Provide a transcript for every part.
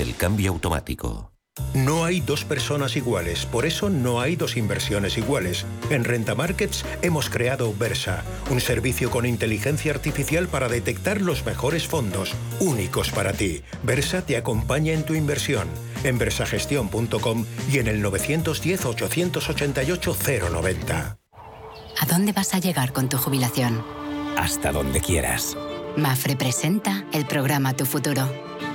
del cambio automático. No hay dos personas iguales, por eso no hay dos inversiones iguales. En Renta Markets hemos creado Versa, un servicio con inteligencia artificial para detectar los mejores fondos, únicos para ti. Versa te acompaña en tu inversión, en versagestión.com y en el 910-888-090. ¿A dónde vas a llegar con tu jubilación? Hasta donde quieras. Mafre presenta el programa Tu Futuro,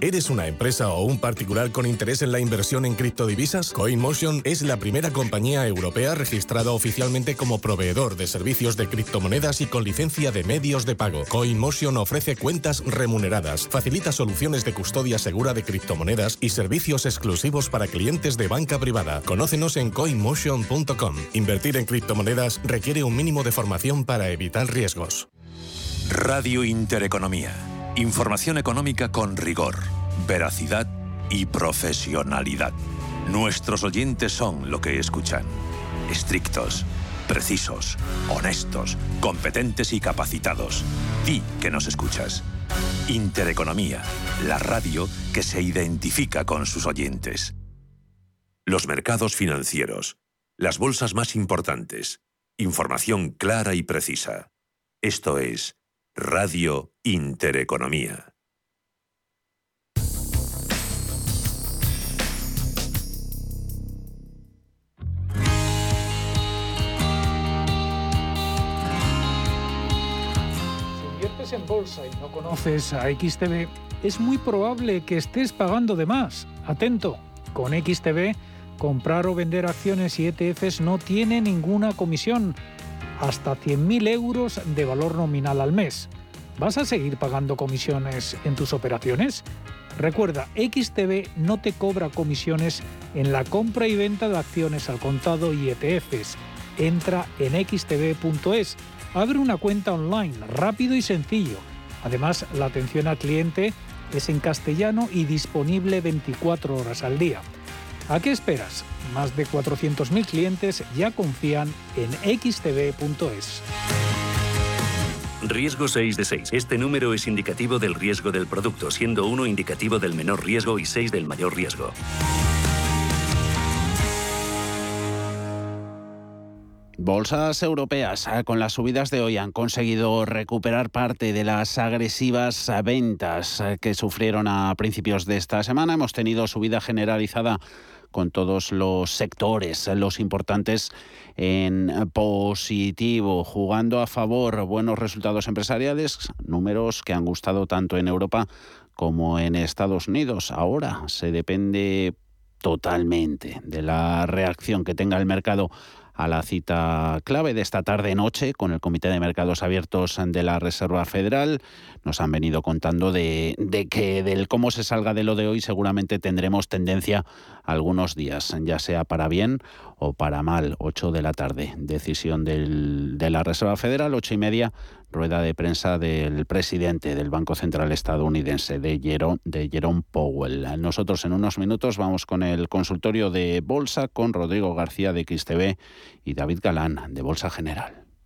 ¿Eres una empresa o un particular con interés en la inversión en criptodivisas? CoinMotion es la primera compañía europea registrada oficialmente como proveedor de servicios de criptomonedas y con licencia de medios de pago. CoinMotion ofrece cuentas remuneradas, facilita soluciones de custodia segura de criptomonedas y servicios exclusivos para clientes de banca privada. Conócenos en coinmotion.com. Invertir en criptomonedas requiere un mínimo de formación para evitar riesgos. Radio Intereconomía Información económica con rigor, veracidad y profesionalidad. Nuestros oyentes son lo que escuchan. Estrictos, precisos, honestos, competentes y capacitados. Di que nos escuchas. Intereconomía, la radio que se identifica con sus oyentes. Los mercados financieros, las bolsas más importantes, información clara y precisa. Esto es Radio Intereconomía. Si inviertes en bolsa y no conoces a XTB, es muy probable que estés pagando de más. Atento, con XTB, comprar o vender acciones y ETFs no tiene ninguna comisión hasta 100.000 euros de valor nominal al mes. ¿Vas a seguir pagando comisiones en tus operaciones? Recuerda, XTB no te cobra comisiones en la compra y venta de acciones al contado y ETFs. Entra en xtb.es, abre una cuenta online, rápido y sencillo. Además, la atención al cliente es en castellano y disponible 24 horas al día. ¿A qué esperas? Más de 400.000 clientes ya confían en xtb.es. Riesgo 6 de 6. Este número es indicativo del riesgo del producto, siendo 1 indicativo del menor riesgo y 6 del mayor riesgo. Bolsas europeas ah, con las subidas de hoy han conseguido recuperar parte de las agresivas ventas ah, que sufrieron a principios de esta semana. Hemos tenido subida generalizada con todos los sectores, los importantes en positivo, jugando a favor buenos resultados empresariales, números que han gustado tanto en Europa como en Estados Unidos. Ahora se depende totalmente de la reacción que tenga el mercado a la cita clave de esta tarde-noche con el Comité de Mercados Abiertos de la Reserva Federal. Nos han venido contando de, que del cómo se salga de lo de hoy seguramente tendremos tendencia algunos días, ya sea para bien o para mal. 8 de la tarde, decisión de la Reserva Federal, ocho y media, rueda de prensa del presidente del Banco Central estadounidense, de Jerome, Powell. Nosotros en unos minutos vamos con el consultorio de Bolsa con Rodrigo García de XTV y David Galán de Bolsa General.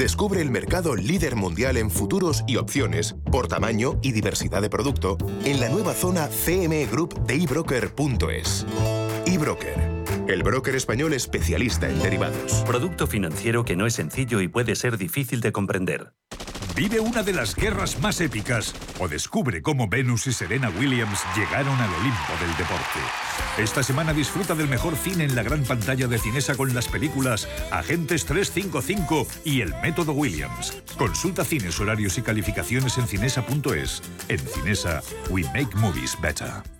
Descubre el mercado líder mundial en futuros y opciones por tamaño y diversidad de producto en la nueva zona CME Group de ebroker.es. eBroker, el broker español especialista en derivados. Producto financiero que no es sencillo y puede ser difícil de comprender. Vive una de las guerras más épicas o descubre cómo Venus y Serena Williams llegaron al Olimpo del deporte. Esta semana disfruta del mejor cine en la gran pantalla de Cinesa con las películas Agentes 355 y El Método Williams. Consulta cines, horarios y calificaciones en cinesa.es. En Cinesa, we make movies better.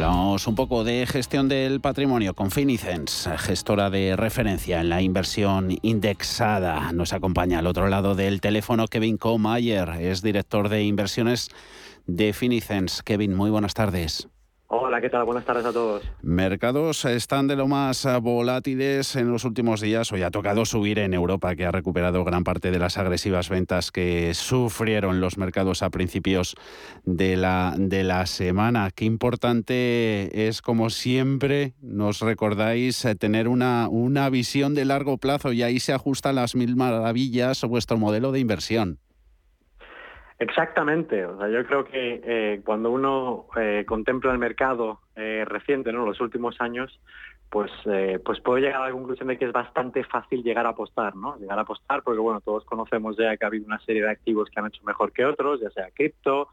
Hablamos un poco de gestión del patrimonio con Finicens, gestora de referencia en la inversión indexada. Nos acompaña al otro lado del teléfono Kevin Komayer, es director de inversiones de Finicens. Kevin, muy buenas tardes. Hola, ¿qué tal? Buenas tardes a todos. Mercados están de lo más volátiles en los últimos días. Hoy ha tocado subir en Europa, que ha recuperado gran parte de las agresivas ventas que sufrieron los mercados a principios de la, de la semana. Qué importante es, como siempre, nos recordáis tener una, una visión de largo plazo y ahí se ajustan las mil maravillas vuestro modelo de inversión. Exactamente, o sea, yo creo que eh, cuando uno eh, contempla el mercado eh, reciente, ¿no? los últimos años, pues, pues puedo llegar a la conclusión de que es bastante fácil llegar a apostar, ¿no? Llegar a apostar porque, bueno, todos conocemos ya que ha habido una serie de activos que han hecho mejor que otros, ya sea cripto,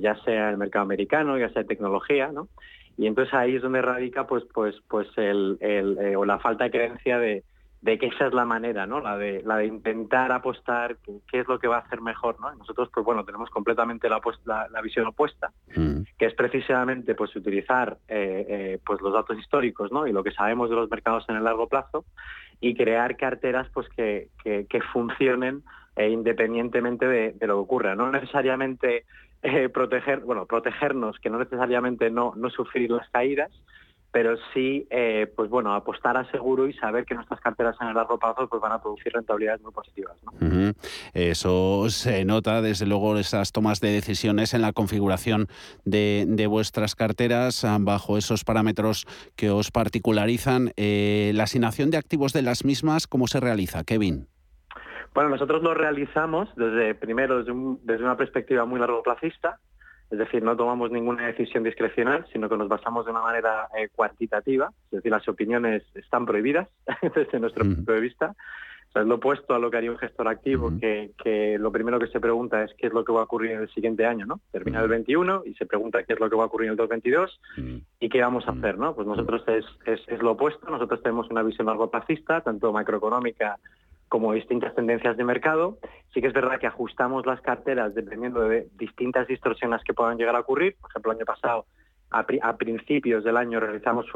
ya sea el mercado americano, ya sea tecnología, ¿no? Y entonces ahí es donde radica, pues, pues, pues el, el o la falta de creencia de, de que esa es la manera, ¿no? La de, la de intentar apostar qué es lo que va a hacer mejor, ¿no? nosotros, pues bueno, tenemos completamente la, la, visión opuesta, mm. que es precisamente pues utilizar eh, eh, pues los datos históricos, ¿no? Y lo que sabemos de los mercados en el largo plazo y crear carteras pues que, que, funcionen eh, independientemente de, de, lo que ocurra. No necesariamente proteger, bueno, protegernos, que no necesariamente no, no sufrir las caídas, pero sí, eh, pues bueno, apostar a seguro y saber que nuestras carteras en el largo plazo pues van a producir rentabilidades muy positivas. Eso se nota, desde luego, esas tomas de decisiones en la configuración de, vuestras carteras bajo esos parámetros que os particularizan. Eh, la asignación de activos de las mismas, ¿cómo se realiza, Kevin? Bueno, nosotros lo realizamos desde primero desde, desde una perspectiva muy largo plazista, es decir, no tomamos ninguna decisión discrecional, sino que nos basamos de una manera eh, cuantitativa, es decir, las opiniones están prohibidas desde nuestro punto de vista. O sea, es lo opuesto a lo que haría un gestor activo, que, lo primero que se pregunta es qué es lo que va a ocurrir en el siguiente año, ¿no? Termina el 21 y se pregunta qué es lo que va a ocurrir en el 2022 y qué vamos a hacer, ¿no? Pues nosotros es, es, lo opuesto, nosotros tenemos una visión largo plazista, tanto macroeconómica como distintas tendencias de mercado. Sí que es verdad que ajustamos las carteras dependiendo de distintas distorsiones que puedan llegar a ocurrir. Por ejemplo, el año pasado, a, principios del año, realizamos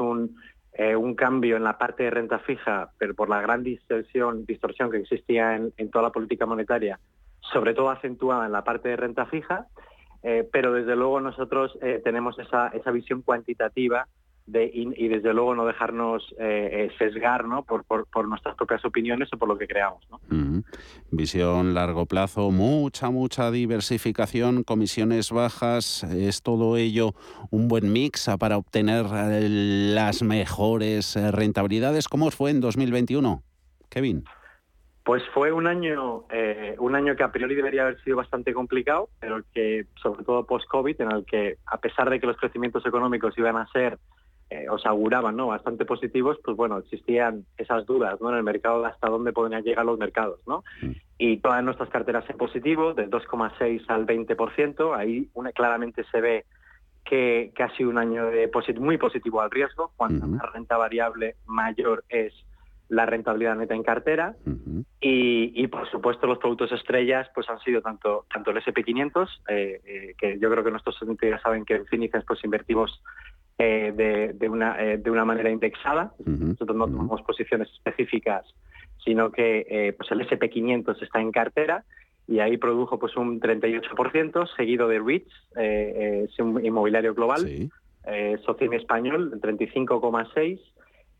eh, un, cambio en la parte de renta fija, pero por la gran distorsión, que existía en, toda la política monetaria, sobre todo acentuada en la parte de renta fija. Eh, pero desde luego nosotros eh, tenemos esa visión cuantitativa y, desde luego no dejarnos eh, eh, sesgar ¿no? Por, por, nuestras propias opiniones o por lo que creamos. ¿no? Visión largo plazo, mucha, mucha diversificación, comisiones bajas, es todo ello un buen mix para obtener eh, las mejores rentabilidades. ¿Cómo fue en 2021, Kevin? Pues fue un año, un año que a priori debería haber sido bastante complicado, pero que sobre todo post-COVID, en el que a pesar de que los crecimientos económicos iban a ser eh, os auguraban ¿no? bastante positivos, pues bueno, existían esas dudas ¿no? en el mercado de hasta dónde podrían llegar los mercados. ¿no? Mm. Y todas nuestras carteras en positivo, del 2,6 al 20%, ahí una, claramente se ve que, que, ha sido un año de muy positivo al riesgo. Cuanto más renta variable, mayor es la rentabilidad neta en cartera. y, por supuesto los productos estrellas pues han sido tanto tanto el SP500, eh, eh, que yo creo que nuestros ya saben que en Finices pues invertimos eh, de, una, eh, de una manera indexada. Nosotros no tomamos posiciones específicas, sino que eh, pues el SP500 está en cartera y ahí produjo pues un 38%, seguido de REITs, es un inmobiliario global, sí. Español, el 35,6%,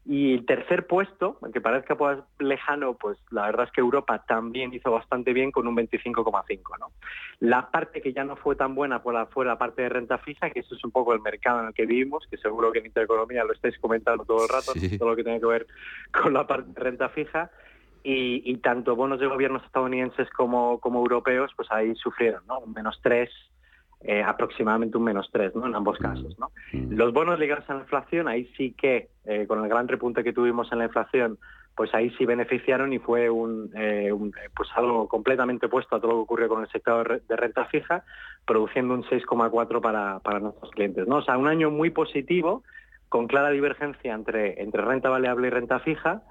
Y el tercer puesto, aunque parezca pues, lejano, pues la verdad es que Europa también hizo bastante bien con un 25,5. ¿no? La parte que ya no fue tan buena fue la, fue la parte de renta fija, que eso es un poco el mercado en el que vivimos, que seguro que en Intereconomía lo estáis comentando todo el rato, todo lo que tiene que ver con la parte de renta fija. Y, tanto bonos de gobiernos estadounidenses como, como europeos, pues ahí sufrieron, ¿no? Un menos 3, eh, aproximadamente un menos 3 ¿no? en ambos casos. ¿no? Los bonos ligados a la inflación, ahí sí que, eh, con el gran repunte que tuvimos en la inflación, pues ahí sí beneficiaron y fue un, eh, pues algo completamente opuesto a todo lo que ocurrió con el sector de renta fija, produciendo un 6,4 para, para nuestros clientes. ¿no? O sea, un año muy positivo, con clara divergencia entre, entre renta variable y renta fija,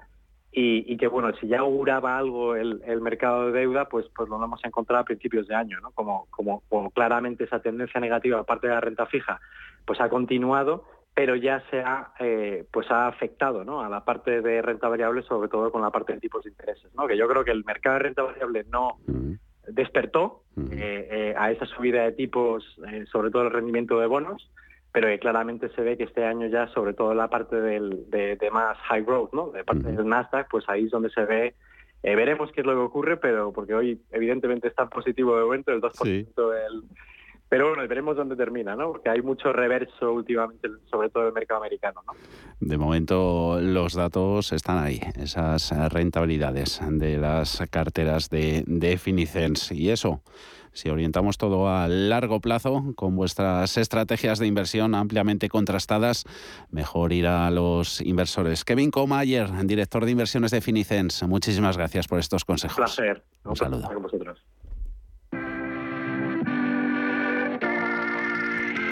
y, que bueno, si ya auguraba algo el, mercado de deuda, pues, pues lo hemos encontrado a principios de año, ¿no? Como, como, claramente esa tendencia negativa aparte de la renta fija, pues ha continuado, pero ya se ha, eh, pues ha afectado ¿no? a la parte de renta variable, sobre todo con la parte de tipos de intereses, ¿no? Que yo creo que el mercado de renta variable no despertó eh, eh, a esa subida de tipos, sobre todo el rendimiento de bonos, pero claramente se ve que este año ya, sobre todo la parte del, de, más high growth, ¿no? de parte del Nasdaq, pues ahí es donde se ve, eh, veremos qué es lo que ocurre, pero porque hoy evidentemente está positivo de momento, el 2% del... Pero bueno, veremos dónde termina, ¿no? Porque hay mucho reverso últimamente, sobre todo en el mercado americano, ¿no? De momento los datos están ahí, esas rentabilidades de las carteras de, de Finicens. Y eso, si orientamos todo a largo plazo, con vuestras estrategias de inversión ampliamente contrastadas, mejor ir a los inversores. Kevin Comayer, director de inversiones de Finicens, muchísimas gracias por estos consejos. Un placer. Un saludo.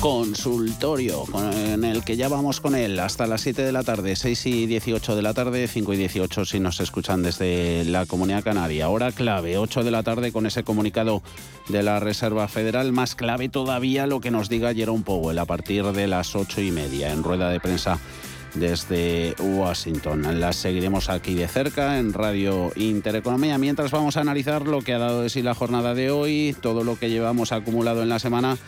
consultorio en el que ya vamos con él hasta las 7 de la tarde, 6 y 18 de la tarde, 5 y 18 si nos escuchan desde la Comunidad Canaria. Hora clave, 8 de la tarde con ese comunicado de la Reserva Federal. Más clave todavía lo que nos diga Jerome Powell a partir de las 8 y media en rueda de prensa desde Washington. Las seguiremos aquí de cerca en Radio Intereconomía mientras vamos a analizar lo que ha dado de sí la jornada de hoy, todo lo que llevamos acumulado en la semana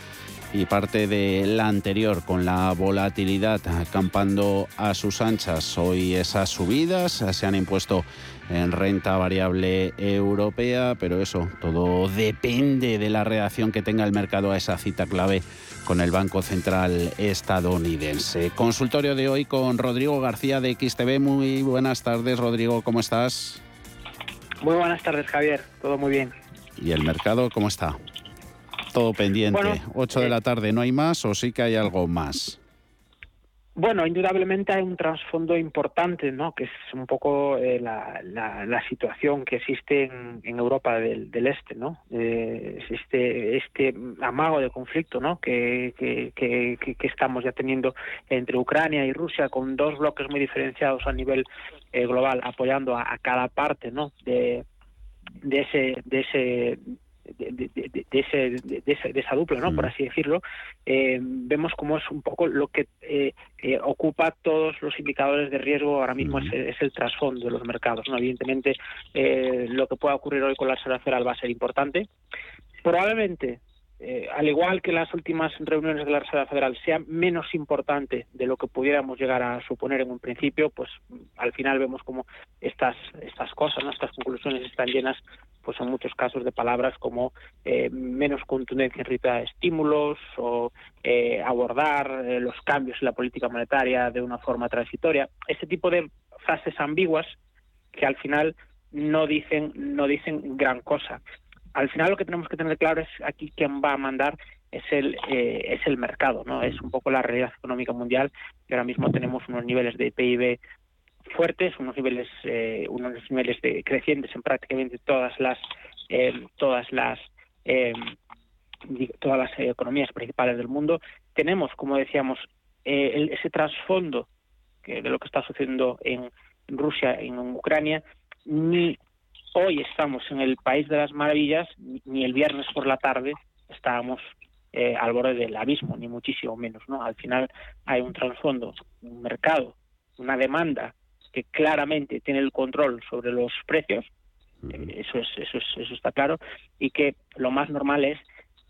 y parte de la anterior con la volatilidad acampando a sus anchas. Hoy esas subidas se han impuesto en renta variable europea, pero eso todo depende de la reacción que tenga el mercado a esa cita clave con el Banco Central estadounidense. Consultorio de hoy con Rodrigo García de XTV. Muy buenas tardes, Rodrigo, ¿cómo estás? Muy buenas tardes, Javier. Todo muy bien. ¿Y el mercado cómo está? Todo pendiente. Bueno, 8 de la eh, tarde, ¿no hay más o sí que hay algo más? Bueno, indudablemente hay un trasfondo importante, ¿no? Que es un poco eh, la, la, situación que existe en, Europa del, Este, ¿no? Eh, existe este amago de conflicto, ¿no? Que, que, que, estamos ya teniendo entre Ucrania y Rusia, con dos bloques muy diferenciados a nivel global, apoyando a, a, cada parte, ¿no? De, de ese, de ese de, ese, de, esa dupla, ¿no? por mm. así decirlo, eh, vemos cómo es un poco lo que eh, eh, ocupa todos los indicadores de riesgo ahora mismo es, mm. el trasfondo de los mercados. ¿no? Evidentemente, lo que pueda ocurrir hoy con la Federal va a ser importante. Probablemente eh, al igual que las últimas reuniones de la Reserva Federal, sea menos importante de lo que pudiéramos llegar a suponer en un principio, pues al final vemos como estas estas cosas, estas conclusiones están llenas, pues en muchos casos de palabras como eh, menos contundencia en rita de estímulos o eh, abordar los cambios en la política monetaria de una forma transitoria. Ese tipo de frases ambiguas que al final no dicen no dicen gran cosa al final lo que tenemos que tener claro es aquí quién va a mandar es el eh, es el mercado no es un poco la realidad económica mundial que ahora mismo tenemos unos niveles de PIB fuertes unos niveles eh, unos niveles de crecientes en prácticamente todas las eh, todas las todas las economías principales del mundo. Tenemos como decíamos ese trasfondo que de lo que está sucediendo en Rusia en Ucrania, ni hoy estamos en el país de las maravillas, ni el viernes por la tarde estábamos eh, al borde del abismo, ni muchísimo menos. ¿no? Al final hay un trasfondo, un mercado, una demanda que claramente tiene el control sobre los precios, eh, eso, es, eso, es, eso está claro, y que lo más normal es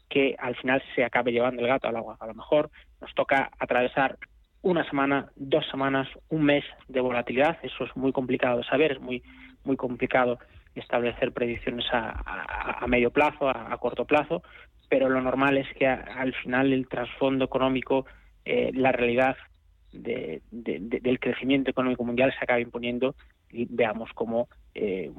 que al final se acabe llevando el gato al agua. A lo mejor nos toca atravesar una semana, dos semanas, un mes de volatilidad. Eso es muy complicado de saber, es muy, muy complicado establecer predicciones a, medio plazo, a, corto plazo, pero lo normal es que al final el trasfondo económico, eh, la realidad del crecimiento económico mundial se acabe imponiendo y veamos cómo eh,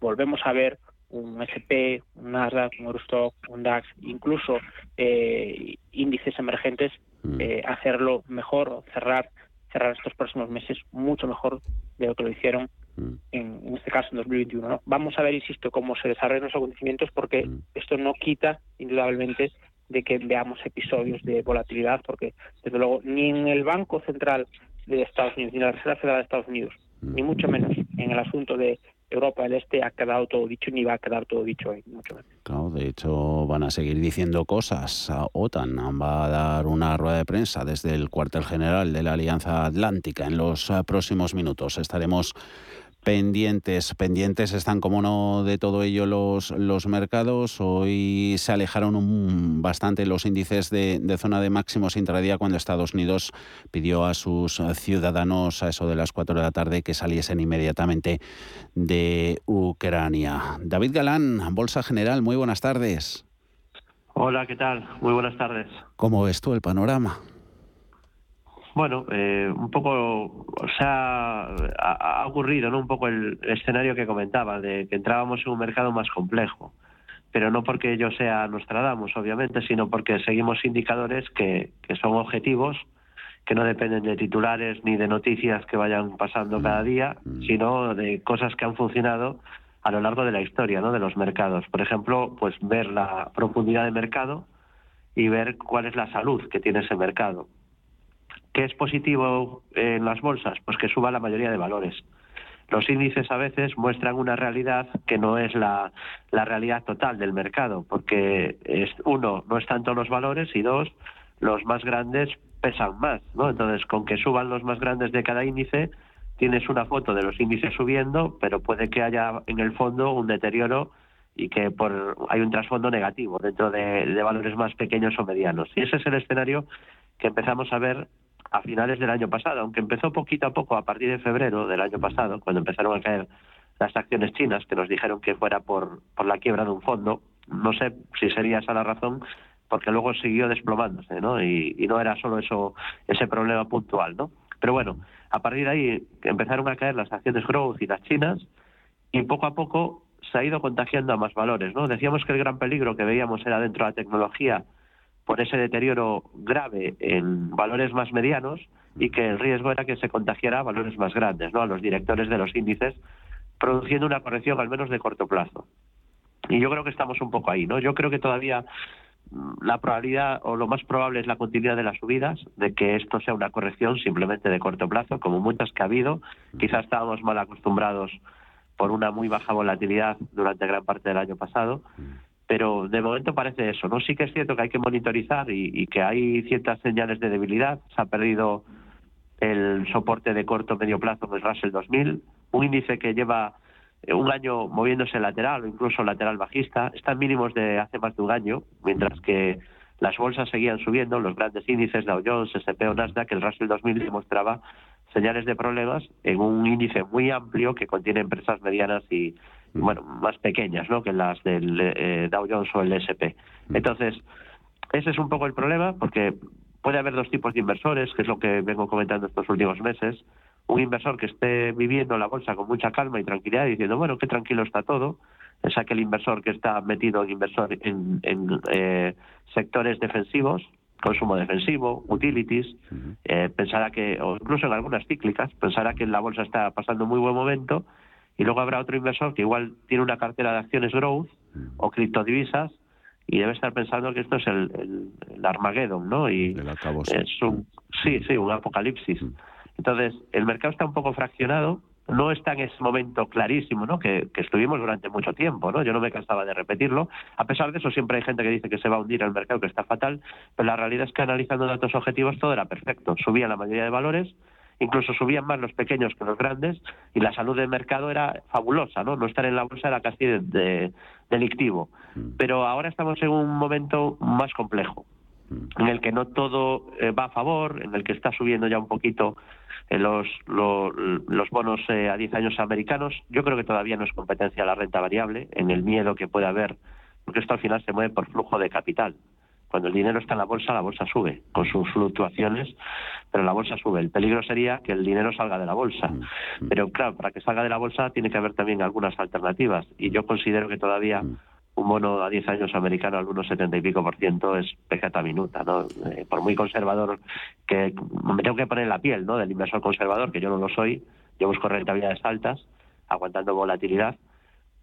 volvemos a ver un SP, un Nasdaq, un Eurostock, un DAX, incluso eh, índices emergentes, mm. eh, hacerlo mejor o cerrar cerrar estos próximos meses mucho mejor de lo que lo hicieron mm. en, este caso en 2021. Vamos a ver, insisto, cómo se desarrollan los acontecimientos porque mm. esto no quita indudablemente de que veamos episodios de volatilidad porque desde luego ni en el Banco Central de Estados Unidos ni en la Reserva Federal de Estados Unidos ni mucho menos en el asunto de Europa del Este ha quedado todo dicho ni va a quedar todo dicho ahí, mucho menos. Claro, de hecho van a seguir diciendo cosas. OTAN va a dar una rueda de prensa desde el cuartel general de la Alianza Atlántica en los eh, próximos minutos. Estaremos pendientes. Pendientes están, como no, de todo ello los, los mercados. Hoy se alejaron bastante los índices de, zona de máximos intradía cuando Estados Unidos pidió a sus ciudadanos a eso de las 4 de la tarde que saliesen inmediatamente de Ucrania. David Galán, Bolsa General, muy buenas tardes. Hola, ¿qué tal? Muy buenas tardes. ¿Cómo ves tú el panorama? Bueno, eh, un poco, o sea, ha, ocurrido, ¿no? Un poco el, escenario que comentaba, de que entrábamos en un mercado más complejo, pero no porque yo sea Nostradamus, obviamente, sino porque seguimos indicadores que, que son objetivos, que no dependen de titulares ni de noticias que vayan pasando cada día, sino de cosas que han funcionado a lo largo de la historia, ¿no? De los mercados. Por ejemplo, pues ver la profundidad de mercado y ver cuál es la salud que tiene ese mercado ¿Qué es positivo en las bolsas? Pues que suba la mayoría de valores. Los índices a veces muestran una realidad que no es la, realidad total del mercado, porque es, uno, no están todos los valores y dos, los más grandes pesan más, ¿no? Entonces, con que suban los más grandes de cada índice, tienes una foto de los índices subiendo, pero puede que haya en el fondo un deterioro y que por, hay un trasfondo negativo dentro de, de valores más pequeños o medianos. Y ese es el escenario que empezamos a ver a finales del año pasado, aunque empezó poquito a poco a partir de febrero del año pasado, cuando empezaron a caer las acciones chinas, que nos dijeron que fuera por, por la quiebra de un fondo. No sé si sería esa la razón, porque luego siguió desplomándose, ¿no? Y, no era solo eso ese problema puntual, ¿no? Pero bueno, a partir de ahí empezaron a caer las acciones growth y las chinas, y poco a poco se ha ido contagiando a más valores, ¿no? Decíamos que el gran peligro que veíamos era dentro de la tecnología por ese deterioro grave en valores más medianos y que el riesgo era que se contagiara a valores más grandes, ¿no? a los directores de los índices, produciendo una corrección al menos de corto plazo. Y yo creo que estamos un poco ahí, ¿no? Yo creo que todavía mm, la probabilidad o lo más probable es la continuidad de las subidas, de que esto sea una corrección simplemente de corto plazo, como muchas que ha habido. Quizás estábamos mal acostumbrados por una muy baja volatilidad durante gran parte del año pasado pero de momento parece eso. No sí que es cierto que hay que monitorizar y, que hay ciertas señales de debilidad. Se ha perdido el soporte de corto medio plazo del Russell 2000, un índice que lleva eh, un año moviéndose lateral o incluso lateral bajista, están mínimos de hace más de un año, mientras que las bolsas seguían subiendo, los grandes índices Dow Jones, S&P o Nasdaq, el Russell 2000 demostraba señales de problemas en un índice muy amplio que contiene empresas medianas y, bueno, más pequeñas ¿no? que las del eh, Dow Jones o el S&P. Entonces, ese es un poco el problema, porque puede haber dos tipos de inversores, que es lo que vengo comentando estos últimos meses. Un inversor que esté viviendo la bolsa con mucha calma y tranquilidad, diciendo, bueno, qué tranquilo está todo. Es aquel inversor que está metido en, inversor en, eh, sectores defensivos, consumo defensivo, utilities, eh, pensará que, o incluso en algunas cíclicas, pensará que la bolsa está pasando un muy buen momento y luego habrá otro inversor que igual tiene una cartera de acciones growth o criptodivisas y debe estar pensando que esto es el, el, Armageddon, ¿no? Y es un, sí, sí, un apocalipsis. Entonces, el mercado está un poco fraccionado no está en ese momento clarísimo, ¿no? Que, estuvimos durante mucho tiempo, ¿no? Yo no me cansaba de repetirlo. A pesar de eso, siempre hay gente que dice que se va a hundir el mercado, que está fatal, pero la realidad es que analizando datos objetivos todo era perfecto. Subía la mayoría de valores, incluso subían más los pequeños que los grandes, y la salud del mercado era fabulosa, ¿no? No estar en la bolsa era casi de, delictivo. Mm. Pero ahora estamos en un momento más complejo mm. en el que no todo eh, va a favor, en el que está subiendo ya un poquito los, los bonos eh, a 10 años americanos. Yo creo que todavía no es competencia la renta variable, en el miedo que puede haber, porque esto al final se mueve por flujo de capital. Cuando el dinero está en la bolsa, la bolsa sube, con sus fluctuaciones, pero la bolsa sube. El peligro sería que el dinero salga de la bolsa. Mm, mm. Pero claro, para que salga de la bolsa tiene que haber también algunas alternativas. Y yo considero que todavía mm un bono a 10 años americano al 1,70 y pico por ciento es pecata minuta, ¿no? Eh, por muy conservador que me tengo que poner la piel, ¿no? Del inversor conservador, que yo no lo soy, yo busco rentabilidades altas, aguantando volatilidad,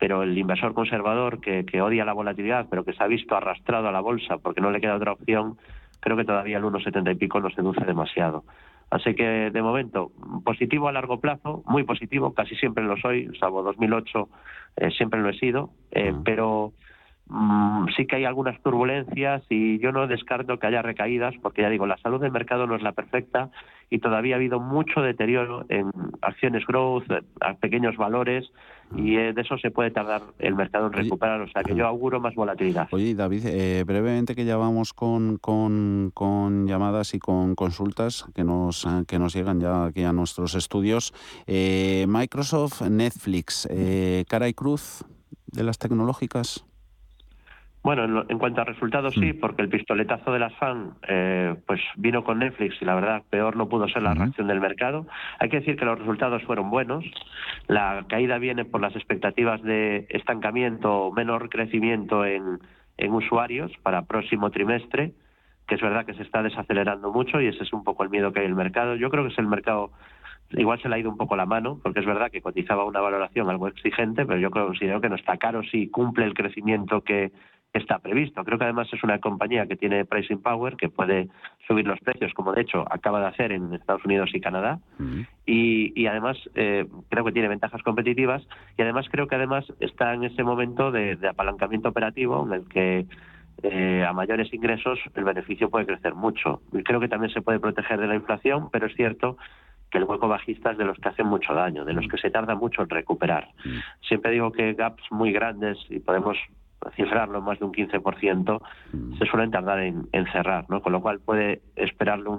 pero el inversor conservador que, que odia la volatilidad, pero que se ha visto arrastrado a la bolsa porque no le queda otra opción, creo que todavía el 1,70 y pico no seduce demasiado. Así que, de momento, positivo a largo plazo, muy positivo, casi siempre lo soy, salvo 2008, eh, siempre lo he sido, eh, pero mm, sí que hay algunas turbulencias y yo no descarto que haya recaídas, porque ya digo, la salud del mercado no es la perfecta y todavía ha habido mucho deterioro en acciones growth, a pequeños valores, y eh, de eso se puede tardar el mercado en recuperar. O sea que yo auguro más volatilidad. Oye, David, eh, brevemente que ya vamos con, con, con, llamadas y con consultas que nos, que nos llegan ya aquí a nuestros estudios. Eh, Microsoft, Netflix, cara y cruz de las tecnológicas. Bueno, en, cuanto a resultados sí, mm. porque el pistoletazo de las FAN eh, pues vino con Netflix y la verdad peor no pudo ser la reacción del mercado. Hay que decir que los resultados fueron buenos. La caída viene por las expectativas de estancamiento o menor crecimiento en, en usuarios para próximo trimestre, que es verdad que se está desacelerando mucho y ese es un poco el miedo que hay en el mercado. Yo creo que es el mercado igual se le ha ido un poco la mano, porque es verdad que cotizaba una valoración algo exigente, pero yo considero que no está caro si cumple el crecimiento que está previsto. Creo que además es una compañía que tiene pricing power, que puede subir los precios, como de hecho acaba de hacer en Estados Unidos y Canadá, y, además eh, creo que tiene ventajas competitivas y además creo que además está en ese momento de, apalancamiento operativo en el que eh, a mayores ingresos el beneficio puede crecer mucho. Y creo que también se puede proteger de la inflación, pero es cierto que el hueco bajista es de los que hacen mucho daño, de los que se tarda mucho en recuperar. Siempre digo que gaps muy grandes, y podemos cifrarlo más de un 15%, mm. se suelen tardar en, cerrar, ¿no? Con lo cual puede esperarle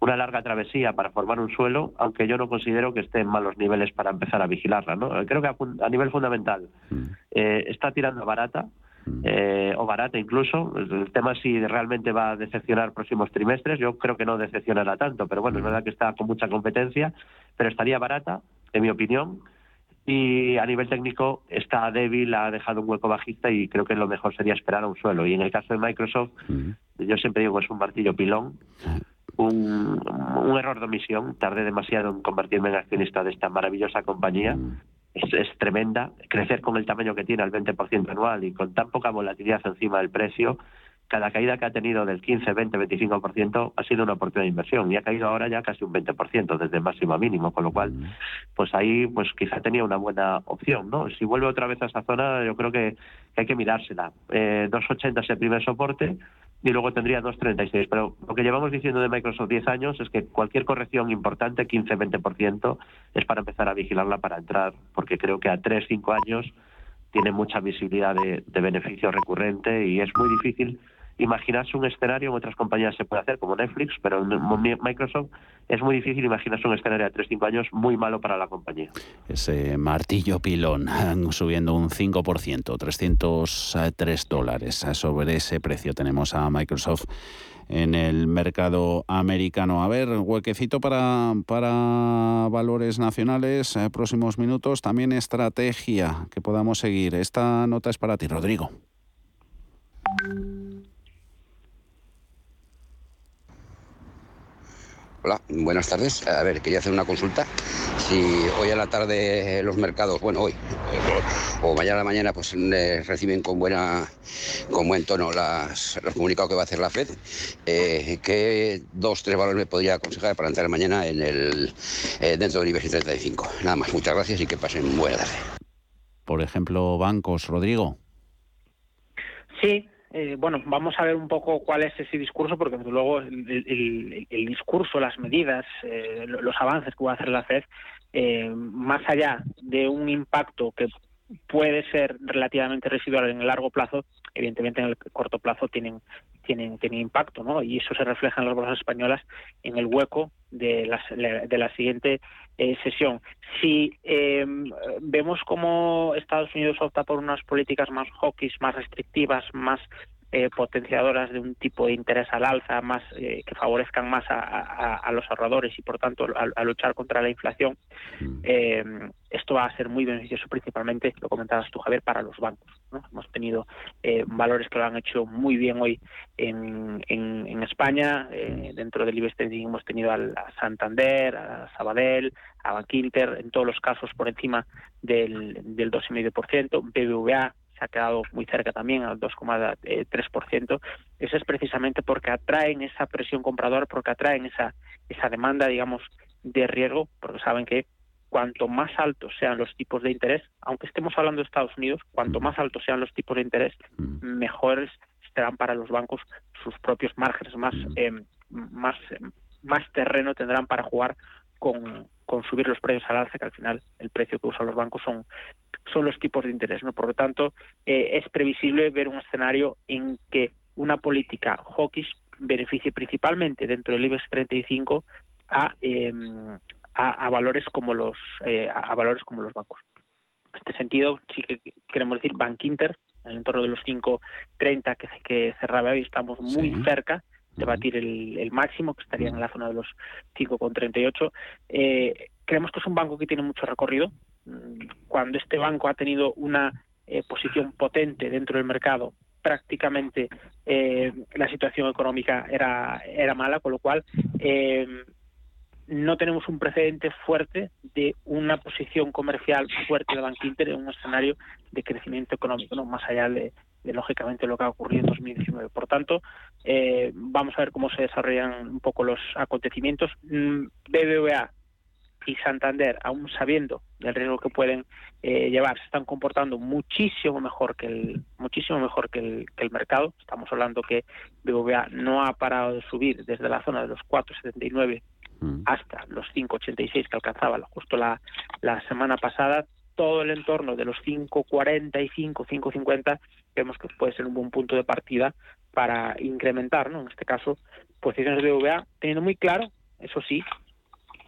una larga travesía para formar un suelo, aunque yo no considero que esté en malos niveles para empezar a vigilarla, ¿no? Creo que a, nivel fundamental mm. eh, está tirando barata, mm. eh, o barata incluso. El tema es si realmente va a decepcionar próximos trimestres. Yo creo que no decepcionará tanto, pero bueno, es verdad que está con mucha competencia, pero estaría barata, en mi opinión y a nivel técnico está débil, ha dejado un hueco bajista y creo que lo mejor sería esperar a un suelo. Y en el caso de Microsoft, yo siempre digo que es un martillo pilón, un, error de omisión. Tardé demasiado en convertirme en accionista de esta maravillosa compañía. Es, es, tremenda. Crecer con el tamaño que tiene al 20% anual y con tan poca volatilidad encima del precio, cada caída que ha tenido del 15, 20, 25% ha sido una oportunidad de inversión y ha caído ahora ya casi un 20% desde máximo a mínimo, con lo cual, pues ahí pues quizá tenía una buena opción, ¿no? Si vuelve otra vez a esa zona, yo creo que, hay que mirársela. Eh, 2.80 es el primer soporte y luego tendría 2.36, pero lo que llevamos diciendo de Microsoft 10 años es que cualquier corrección importante, 15-20%, es para empezar a vigilarla para entrar, porque creo que a 3, 5 años tiene mucha visibilidad de, de beneficio recurrente y es muy difícil imaginarse un escenario, en otras compañías se puede hacer, como Netflix, pero en Microsoft es muy difícil imaginarse un escenario de 3-5 años muy malo para la compañía. Ese martillo pilón subiendo un 5%, 303 dólares. Sobre ese precio tenemos a Microsoft en el mercado americano. A ver, huequecito para, para valores nacionales, eh, próximos minutos, también estrategia que podamos seguir. Esta nota es para ti, Rodrigo. Hola, buenas tardes. A ver, quería hacer una consulta. si hoy a la tarde los mercados, bueno, hoy o mañana a la mañana, pues reciben con buena, con buen tono las, los comunicados que va a hacer la FED, eh, ¿qué dos, tres valores me podría aconsejar para entrar mañana en el, eh, dentro del IBEX 35? Nada más, muchas gracias y que pasen buena tarde. Por ejemplo, bancos, Rodrigo. Sí, eh, bueno, vamos a ver un poco cuál es ese discurso, porque desde luego el, discurso, las medidas, eh, los avances que va a hacer la FED, eh, más allá de un impacto que puede ser relativamente residual en el largo plazo, evidentemente en el corto plazo tienen tienen, tienen impacto, ¿no? Y eso se refleja en las bolsas españolas en el hueco de la, de la siguiente sesión. Si vemos cómo Estados Unidos opta por unas políticas más hawkish, más restrictivas, más eh, potenciadoras de un tipo de interés al alza más eh, que favorezcan más a, los ahorradores y por tanto a, luchar contra la inflación mm. eh, esto va a ser muy beneficioso principalmente lo comentabas tú Javier para los bancos hemos tenido valores que lo han hecho muy bien hoy en, en, España dentro del IBEX hemos tenido a Santander a Sabadell a Bankinter en todos los casos por encima del, del 2,5% BBVA ha quedado muy cerca también al 2,3%, eso es precisamente porque atraen esa presión compradora, porque atraen esa, esa demanda, digamos, de riesgo, porque saben que cuanto más altos sean los tipos de interés, aunque estemos hablando de Estados Unidos, cuanto más altos sean los tipos de interés, mejores serán para los bancos sus propios márgenes, más, eh, más, más terreno tendrán para jugar con, con subir los precios al alza, que al final el precio que usan los bancos son, son los tipos de interés. ¿no? Por lo tanto, eh, es previsible ver un escenario en que una política hawkish beneficie principalmente dentro del IBEX 35 em, a, a, valores como los eh, a, valores como los bancos. En este sentido, sí que queremos decir Bank Inter, en el entorno de los 5.30 que, que cerraba hoy, estamos muy cerca de batir el, máximo, que estaría en la zona de los 5,38. Eh, creemos que es un banco que tiene mucho recorrido. Mm, cuando este banco ha tenido una eh, posición potente dentro del mercado, prácticamente eh, la situación económica era, era mala, con lo cual eh, no tenemos un precedente fuerte de una posición comercial fuerte de Bank Inter en un escenario de crecimiento económico, no más allá de, lógicamente lo que ha ocurrido en 2019. Por tanto, eh, vamos a ver cómo se desarrollan un poco los acontecimientos. Mm, BBVA y Santander, aún sabiendo del riesgo que pueden eh, llevar, se están comportando muchísimo mejor que el muchísimo mejor que el, que el mercado. Estamos hablando que BBVA no ha parado de subir desde la zona de los 4,79 mm. hasta los 5,86 que alcanzaba justo la, la semana pasada. Todo el entorno de los 5,45, 5,50 vemos que puede ser un buen punto de partida para incrementar, ¿no? en este caso, posiciones de BBVA, teniendo muy claro, eso sí,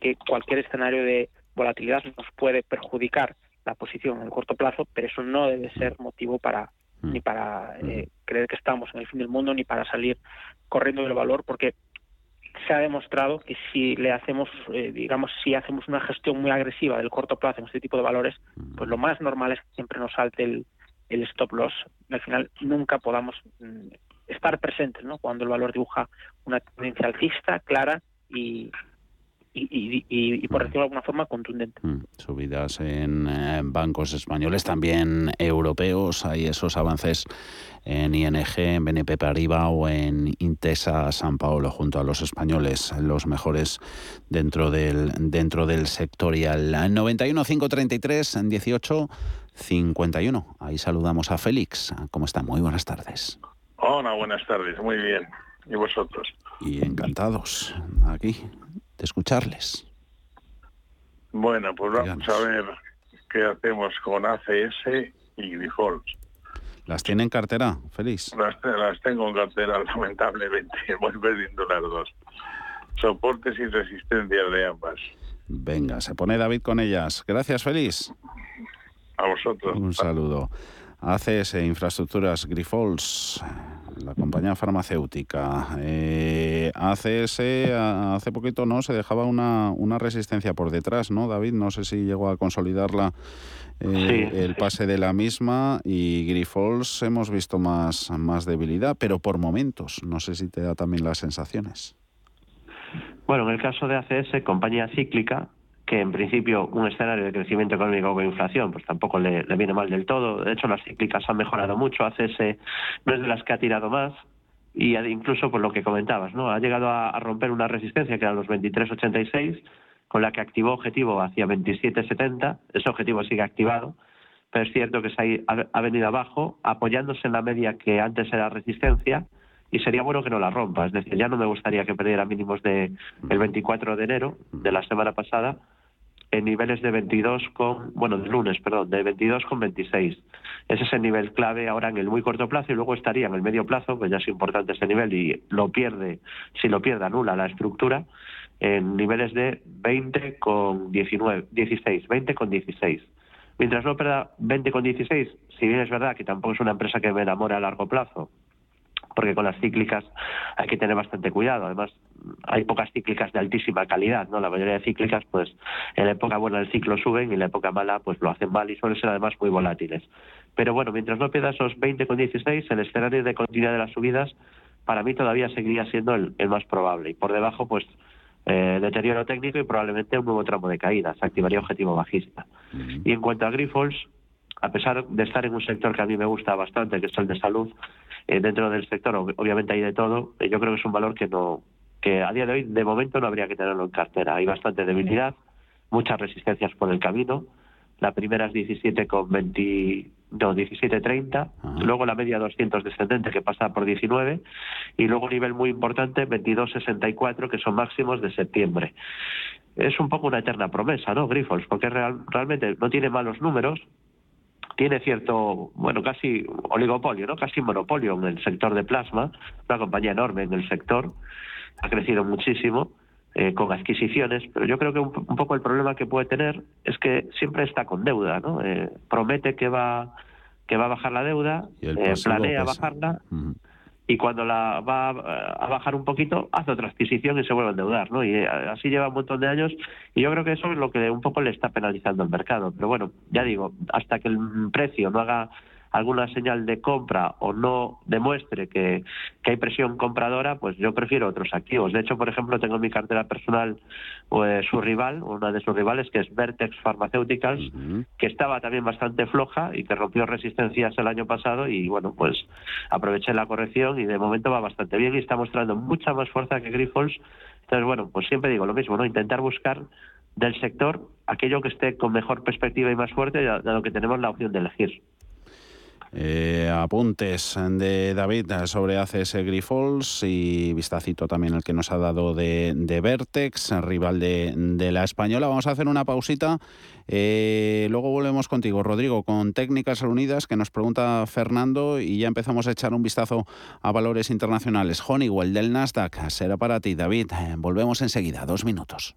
que cualquier escenario de volatilidad nos puede perjudicar la posición en el corto plazo, pero eso no debe ser motivo para mm. ni para eh, creer que estamos en el fin del mundo ni para salir corriendo del valor, porque se ha demostrado que si le hacemos, eh, digamos, si hacemos una gestión muy agresiva del corto plazo en este tipo de valores, pues lo más normal es que siempre nos salte el, el stop loss. Al final nunca podamos mm, estar presentes, ¿no? Cuando el valor dibuja una tendencia alcista clara y, y, por decirlo de alguna forma contundente. Mm, subidas en, bancos españoles, también europeos, hay esos avances en ING, en BNP Paribas o en Intesa San Paolo junto a los españoles, los mejores dentro del dentro del sectorial. 91 533 18 51. Ahí saludamos a Félix. ¿Cómo está? Muy buenas tardes. Hola, buenas tardes. Muy bien. ¿Y vosotros? Y encantados aquí de escucharles. Bueno, pues vamos a ver qué hacemos con ACS y Grifols. ¿Las tiene en cartera, Félix? Las, las tengo en cartera, lamentablemente. Voy perdiendo las dos. Soportes y resistencias de ambas. Venga, se pone David con ellas. Gracias, Félix. A vosotros. Un saludo. ACS Infraestructuras Grifols la compañía farmacéutica. Eh, ACS hace poquito no se dejaba una, una resistencia por detrás, ¿no, David? No sé si llegó a consolidarla eh, el pase de la misma y Grifols hemos visto más, más debilidad, pero por momentos. No sé si te da también las sensaciones. Bueno, en el caso de ACS, compañía cíclica, que en principio un escenario de crecimiento económico con inflación pues tampoco le, viene mal del todo. De hecho, las cíclicas han mejorado mucho. ACS no es de las que ha tirado más y incluso por lo que comentabas, ¿no? Ha llegado a, romper una resistencia que era los 23.86 con la que activó objetivo hacia 27.70. Ese objetivo sigue activado, pero es cierto que se ha, ha venido abajo apoyándose en la media que antes era resistencia y sería bueno que no la rompa. Es decir, ya no me gustaría que perdiera mínimos de el 24 de enero de la semana pasada en niveles de 22 con, bueno, de lunes, perdón, de 22 con 26. Ese es el nivel clave ahora en el muy corto plazo y luego estaría en el medio plazo, pues ya es importante este nivel y lo pierde, si lo pierde anula la estructura, en niveles de 20 con 19, 16, 20 con 16. Mientras no pierda 20 con 16, si bien es verdad que tampoco es una empresa que me enamore a largo plazo, porque con las cíclicas hay que tener bastante cuidado. Además, hay pocas cíclicas de altísima calidad, ¿no? La mayoría de cíclicas, pues, en la época buena del ciclo suben y en la época mala, pues, lo hacen mal y suelen ser además muy volátiles. Pero bueno, mientras no pierda esos 20 con 16, el escenario de continuidad de las subidas, para mí todavía seguiría siendo el, más probable. Y por debajo, pues, eh, deterioro técnico y probablemente un nuevo tramo de caída. Se activaría objetivo bajista. Y en cuanto a Grifols, a pesar de estar en un sector que a mí me gusta bastante, que es el de salud, eh, dentro del sector obviamente hay de todo, eh, yo creo que es un valor que no que a día de hoy de momento no habría que tenerlo en cartera. Hay bastante debilidad, muchas resistencias por el camino. La primera es 17 con 20, no, 17.30, luego la media 200 descendente que pasa por 19 y luego un nivel muy importante 22.64 que son máximos de septiembre. Es un poco una eterna promesa, ¿no? Grifols, porque realmente no tiene malos números, tiene cierto, bueno, casi oligopolio, ¿no? Casi monopolio en el sector de plasma, una compañía enorme en el sector, ha crecido muchísimo eh, con adquisiciones, pero yo creo que un, poco el problema que puede tener es que siempre está con deuda, ¿no? Eh, promete que va que va a bajar la deuda, eh, planea bajarla y cuando la va a bajar un poquito hace otra adquisición y se vuelve a endeudar, ¿no? Y eh, así lleva un montón de años y yo creo que eso es lo que un poco le está penalizando el mercado. Pero bueno, ya digo, hasta que el precio no haga alguna señal de compra o no demuestre que, hay presión compradora, pues yo prefiero otros activos. De hecho, por ejemplo, tengo en mi cartera personal pues, su rival, una de sus rivales, que es Vertex Pharmaceuticals, que estaba también bastante floja y que rompió resistencias el año pasado y bueno, pues aproveché la corrección y de momento va bastante bien y está mostrando mucha más fuerza que Grifols. Entonces, bueno, pues siempre digo lo mismo, ¿no? Intentar buscar del sector aquello que esté con mejor perspectiva y más fuerte, dado que tenemos la opción de elegir. Eh, apuntes de David sobre ACS Grifols y vistacito también el que nos ha dado de, Vertex, rival de, la española. Vamos a hacer una pausita. Eh, luego volvemos contigo, Rodrigo, con Técnicas Reunidas que nos pregunta Fernando y ya empezamos a echar un vistazo a valores internacionales. Honeywell del Nasdaq será para ti, David. Volvemos enseguida, dos minutos.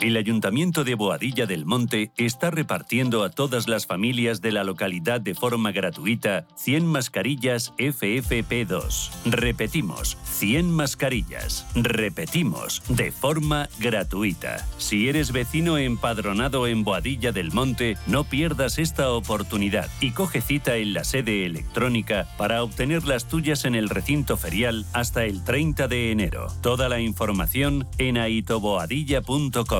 El Ayuntamiento de Boadilla del Monte está repartiendo a todas las familias de la localidad de forma gratuita 100 mascarillas FFP2. Repetimos, 100 mascarillas. Repetimos, de forma gratuita. Si eres vecino empadronado en Boadilla del Monte, no pierdas esta oportunidad y coge cita en la sede electrónica para obtener las tuyas en el recinto ferial hasta el 30 de enero. Toda la información en aitoboadilla.com.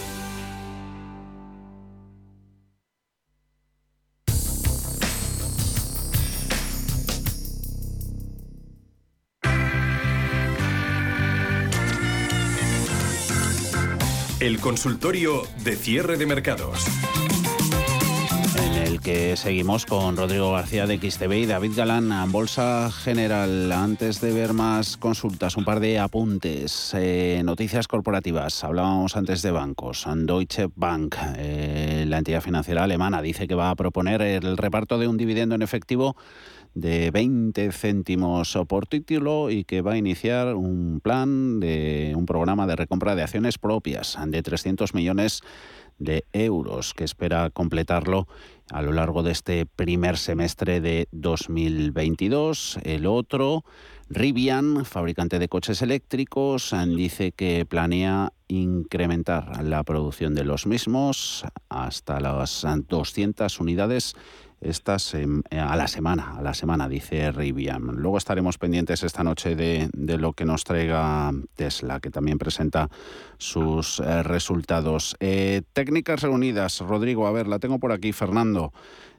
El consultorio de cierre de mercados el que seguimos con Rodrigo García de XTV y David Galán en Bolsa General. Antes de ver más consultas, un par de apuntes. Eh, noticias corporativas. Hablábamos antes de bancos. Deutsche Bank, eh, la entidad financiera alemana, dice que va a proponer el reparto de un dividendo en efectivo de 20 céntimos por título y que va a iniciar un plan de un programa de recompra de acciones propias de 300 millones de euros que espera completarlo a lo largo de este primer semestre de 2022. El otro, Rivian, fabricante de coches eléctricos, dice que planea incrementar la producción de los mismos hasta las 200 unidades estas eh, a la semana, a la semana, dice Rivian. Luego estaremos pendientes esta noche de, lo que nos traiga Tesla, que también presenta sus eh, resultados. Eh, técnicas reunidas, Rodrigo, a ver, la tengo por aquí, Fernando.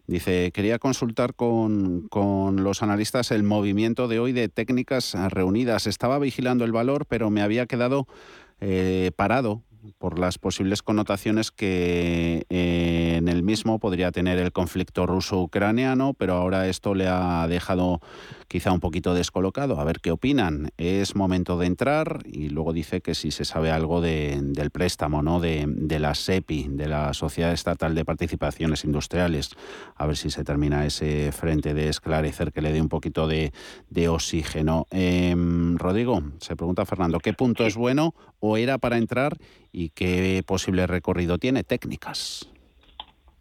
Dice, quería consultar con, con, los analistas el movimiento de hoy de técnicas reunidas. Estaba vigilando el valor, pero me había quedado parado por las posibles connotaciones que eh, en el mismo podría tener el conflicto ruso-ucraniano, pero ahora esto le ha dejado quizá un poquito descolocado. A ver qué opinan. Es momento de entrar y luego dice que si se sabe algo del préstamo, ¿no? De, la SEPI, de la Sociedad Estatal de Participaciones Industriales. A ver si se termina ese frente de esclarecer que le dé un poquito de, oxígeno. Em, Rodrigo, se pregunta Fernando, ¿qué punto es bueno o era para entrar y qué posible recorrido tiene? Técnicas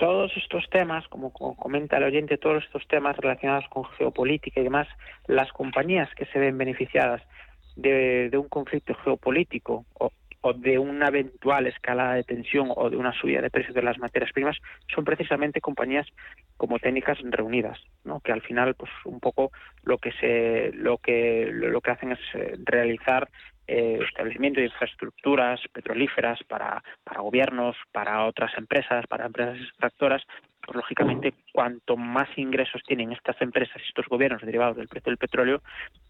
todos estos temas, como comenta el oyente, todos estos temas relacionados con geopolítica y demás, las compañías que se ven beneficiadas de, un conflicto geopolítico o, de una eventual escalada de tensión o de una subida de precios de las materias primas son precisamente compañías como técnicas reunidas, ¿no? que al final pues un poco lo que se lo que lo que hacen es eh, realizar eh, establecimiento de infraestructuras petrolíferas para, para gobiernos, para otras empresas, para empresas extractoras, pues lógicamente cuanto más ingresos tienen estas empresas y estos gobiernos derivados del precio del petróleo,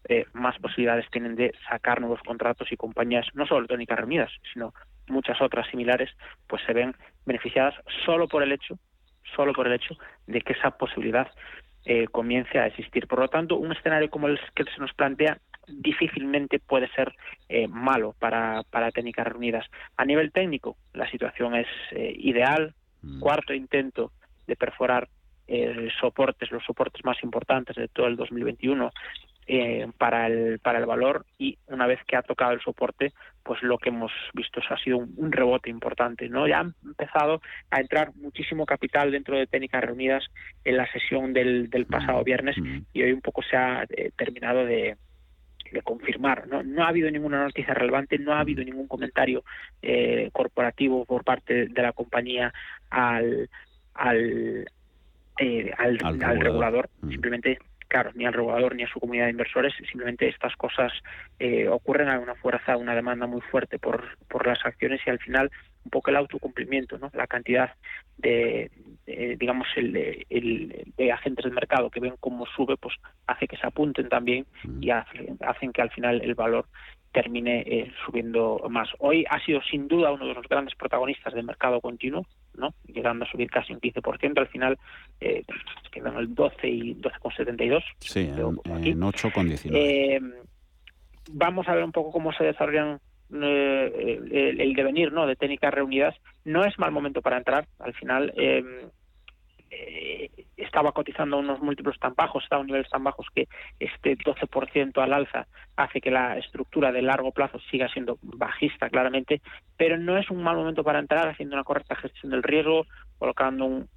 eh, más posibilidades tienen de sacar nuevos contratos y compañías, no solo tónicas reunidas, sino muchas otras similares, pues se ven beneficiadas solo por el hecho, solo por el hecho de que esa posibilidad eh, comience a existir. Por lo tanto, un escenario como el que se nos plantea difícilmente puede ser eh, malo para, para técnicas reunidas. A nivel técnico, la situación es eh, ideal. Mm. Cuarto intento de perforar eh, soportes, los soportes más importantes de todo el 2021 para el para el valor y una vez que ha tocado el soporte pues lo que hemos visto ha sido un, rebote importante no ya ha empezado a entrar muchísimo capital dentro de técnicas reunidas en la sesión del, del pasado mm. viernes mm. y hoy un poco se ha terminado de, de confirmar. ¿no? no ha habido ninguna noticia relevante, no ha habido ningún comentario eh, corporativo por parte de la compañía al, al, eh, al, regulador. Mm. Simplemente claro, ni al regulador ni a su comunidad de inversores, simplemente estas cosas eh, ocurren, a una fuerza, una demanda muy fuerte por, por las acciones y al final un poco el autocumplimiento, ¿no? la cantidad de, digamos, el, el, de agentes del mercado que ven cómo sube, pues hace que se apunten también y hacen que al final el valor termine eh, subiendo más. Hoy ha sido sin duda uno de los grandes protagonistas del mercado continuo, ¿no? llegando a subir casi un 15%, al final eh, quedan el 12 y 12,72. Sí, en, en 8,19. Eh, vamos a ver un poco cómo se desarrollan eh, el, devenir ¿no? de técnicas reunidas. No es mal momento para entrar, al final eh, estaba cotizando unos múltiplos tan bajos, está a niveles tan bajos que este 12% al alza hace que la estructura de largo plazo siga siendo bajista claramente, pero no es un mal momento para entrar haciendo una correcta gestión del riesgo, colocando un,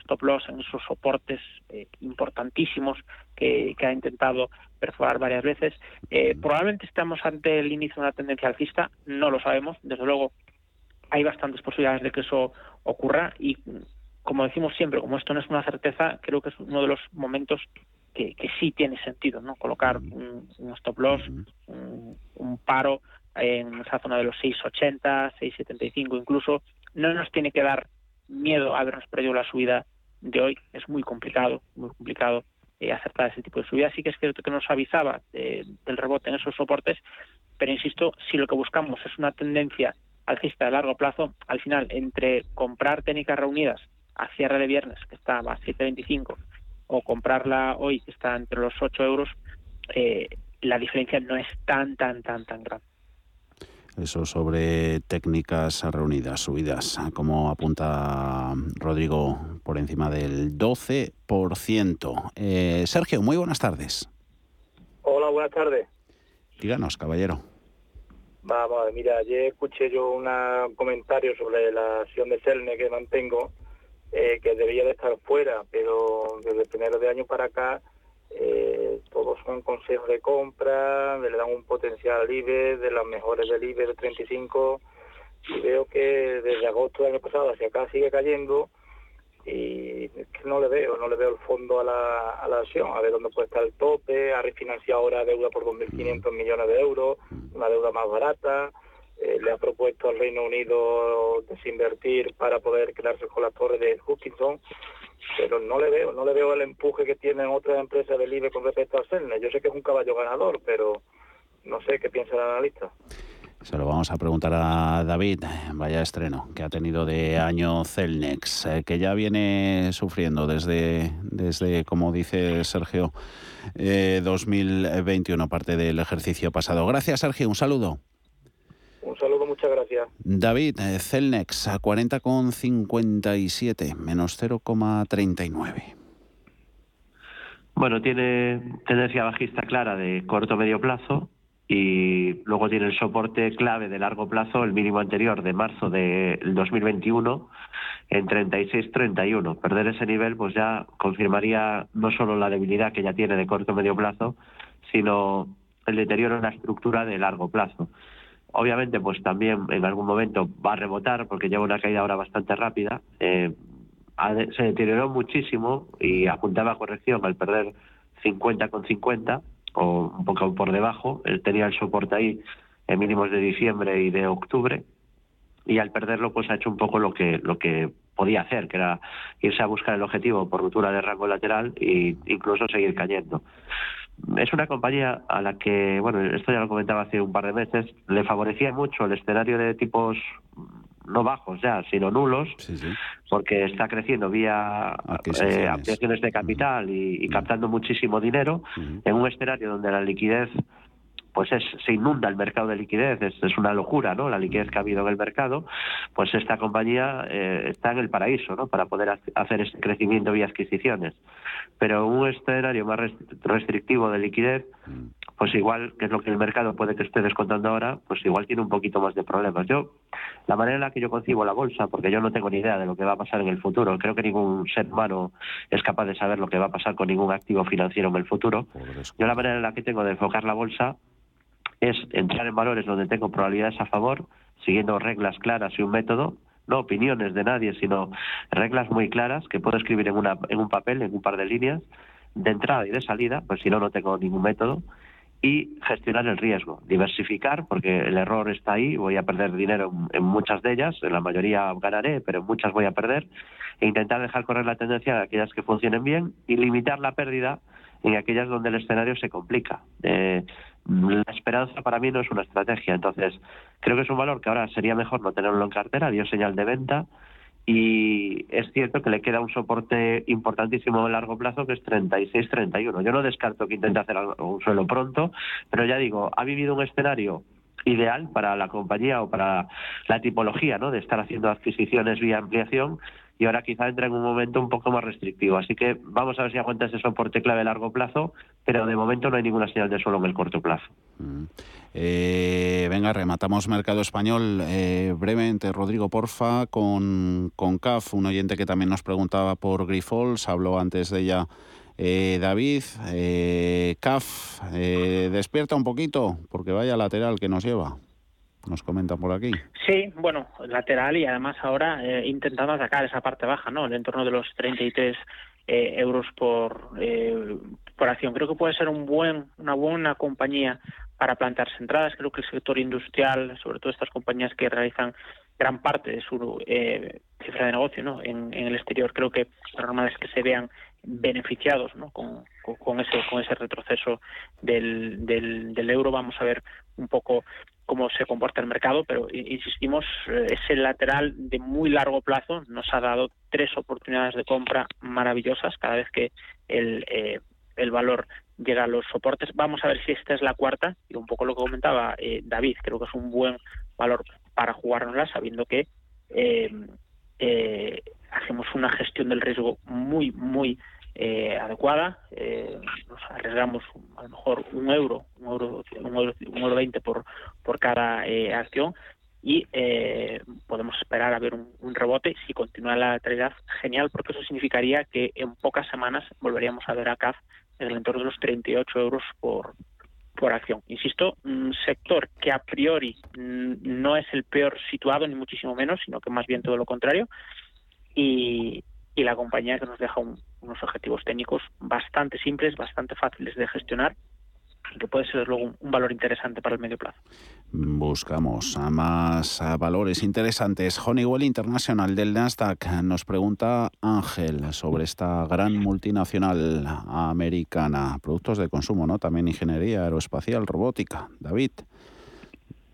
stop loss en esos soportes eh, importantísimos que, ha intentado perforar varias veces. Eh, probablemente estamos ante el inicio de una tendencia alcista, no lo sabemos, desde luego hay bastantes posibilidades de que eso ocurra y como decimos siempre, como esto no es una certeza, creo que es uno de los momentos que, sí tiene sentido, ¿no? Colocar un, stop loss, un, paro en esa zona de los 6,80, 6,75 incluso, no nos tiene que dar miedo a habernos perdido la subida de hoy. Es muy complicado, muy complicado eh, acertar ese tipo de subida. Sí que es cierto que nos avisaba del rebote en esos soportes, pero insisto, si lo que buscamos es una tendencia alcista de largo plazo, al final, entre comprar técnicas reunidas a cierre de viernes, que estaba a 7,25, o comprarla hoy, que está entre los 8 euros, eh, la diferencia no es tan, tan, tan, tan grande. Eso sobre técnicas reunidas, subidas, como apunta Rodrigo, por encima del 12%. Eh, Sergio, muy buenas tardes. Hola, buenas tardes. Díganos, caballero. Vamos, mira, ayer escuché yo un comentario sobre la acción de Celne que mantengo eh, que debía de estar fuera, pero desde el primero de año para acá eh, todos son consejos de compra, le dan un potencial al IBE, de las mejores del IBE de 35, y veo que desde agosto del año pasado hacia acá sigue cayendo y es que no le veo, no le veo el fondo a la, a la acción, a ver dónde puede estar el tope, ha refinanciado ahora deuda por 2.500 millones de euros, una deuda más barata, eh, le ha propuesto al Reino Unido desinvertir para poder quedarse con la torre de Hutchinson, pero no le veo, no le veo el empuje que tienen otras empresas del IBE con respecto a Celne. Yo sé que es un caballo ganador, pero no sé qué piensa el analista. Se lo vamos a preguntar a David, vaya estreno que ha tenido de año Celnex, eh, que ya viene sufriendo desde, desde como dice Sergio, 2021, eh, parte del ejercicio pasado. Gracias, Sergio, un saludo. Un saludo, muchas gracias. David, eh, Celnex a 40,57, menos 0,39. Bueno, tiene tendencia bajista clara de corto medio plazo y luego tiene el soporte clave de largo plazo, el mínimo anterior de marzo del 2021 en 36-31. Perder ese nivel pues ya confirmaría no solo la debilidad que ya tiene de corto medio plazo, sino el deterioro en la estructura de largo plazo. Obviamente, pues también en algún momento va a rebotar porque lleva una caída ahora bastante rápida. Eh, se deterioró muchísimo y apuntaba a corrección al perder 50 con 50 o un poco por debajo. Él tenía el soporte ahí en mínimos de diciembre y de octubre y al perderlo pues ha hecho un poco lo que lo que podía hacer, que era irse a buscar el objetivo por ruptura de rango lateral e incluso seguir cayendo es una compañía a la que, bueno, esto ya lo comentaba hace un par de meses, le favorecía mucho el escenario de tipos no bajos ya, sino nulos, porque está creciendo vía eh, ampliaciones de capital y, captando muchísimo dinero en un escenario donde la liquidez pues es, se inunda el mercado de liquidez, es, es, una locura, ¿no? La liquidez que ha habido en el mercado, pues esta compañía eh, está en el paraíso, ¿no? Para poder hacer este crecimiento vía adquisiciones. Pero un escenario más restrictivo de liquidez, pues igual, que es lo que el mercado puede que esté descontando ahora, pues igual tiene un poquito más de problemas. Yo, la manera en la que yo concibo la bolsa, porque yo no tengo ni idea de lo que va a pasar en el futuro, creo que ningún ser humano es capaz de saber lo que va a pasar con ningún activo financiero en el futuro. Yo la manera en la que tengo de enfocar la bolsa es entrar en valores donde tengo probabilidades a favor, siguiendo reglas claras y un método, no opiniones de nadie, sino reglas muy claras que puedo escribir en, una, en un papel, en un par de líneas, de entrada y de salida, pues si no, no tengo ningún método, y gestionar el riesgo, diversificar, porque el error está ahí, voy a perder dinero en muchas de ellas, en la mayoría ganaré, pero en muchas voy a perder, e intentar dejar correr la tendencia de aquellas que funcionen bien y limitar la pérdida en aquellas donde el escenario se complica. Eh, la esperanza para mí no es una estrategia, entonces creo que es un valor que ahora sería mejor no tenerlo en cartera, dio señal de venta y es cierto que le queda un soporte importantísimo a largo plazo que es 36-31. Yo no descarto que intente hacer un suelo pronto, pero ya digo, ha vivido un escenario ideal para la compañía o para la tipología ¿no? de estar haciendo adquisiciones vía ampliación y ahora quizá entra en un momento un poco más restrictivo. Así que vamos a ver si aguanta ese soporte clave a largo plazo, pero de momento no hay ninguna señal de suelo en el corto plazo. Mm. Eh, venga, rematamos mercado español eh, brevemente. Rodrigo, porfa, con, con CAF, un oyente que también nos preguntaba por Grifols, habló antes de ella. Eh, David, CAF, despierta un poquito, porque vaya lateral que nos lleva nos comentan por aquí. Sí, bueno, lateral y además ahora eh, intentando atacar esa parte baja, ¿no? En entorno de los 33 eh, euros por, eh, por acción. Creo que puede ser un buen, una buena compañía para plantarse entradas. Creo que el sector industrial, sobre todo estas compañías que realizan gran parte de su eh, cifra de negocio ¿no? en, el exterior, creo que lo normal es que se vean beneficiados ¿no? con, con, ese, con ese retroceso del, del euro. Vamos a ver un poco cómo se comporta el mercado, pero insistimos, eh, ese lateral de muy largo plazo nos ha dado tres oportunidades de compra maravillosas cada vez que el, eh, el valor llega a los soportes. Vamos a ver si esta es la cuarta, y un poco lo que comentaba eh, David, creo que es un buen valor para jugárnosla, sabiendo que hacemos una gestión del riesgo muy, muy eh, adecuada. Eh, nos arriesgamos a lo mejor un euro, un euro, un euro, un euro 20 por, por cada eh, acción y eh, podemos esperar a ver un, rebote. Si continúa la lateralidad, genial, porque eso significaría que en pocas semanas volveríamos a ver a CAF en el entorno de los 38 euros por, por acción. Insisto, un sector que a priori no es el peor situado, ni muchísimo menos, sino que más bien todo lo contrario. Y, y la compañía que nos deja unos objetivos técnicos bastante simples, bastante fáciles de gestionar y que puede ser luego un, valor interesante para el medio plazo. Buscamos a más valores interesantes. Honeywell International del Nasdaq nos pregunta Ángel sobre esta gran multinacional americana, productos de consumo, ¿no? También ingeniería aeroespacial, robótica. David,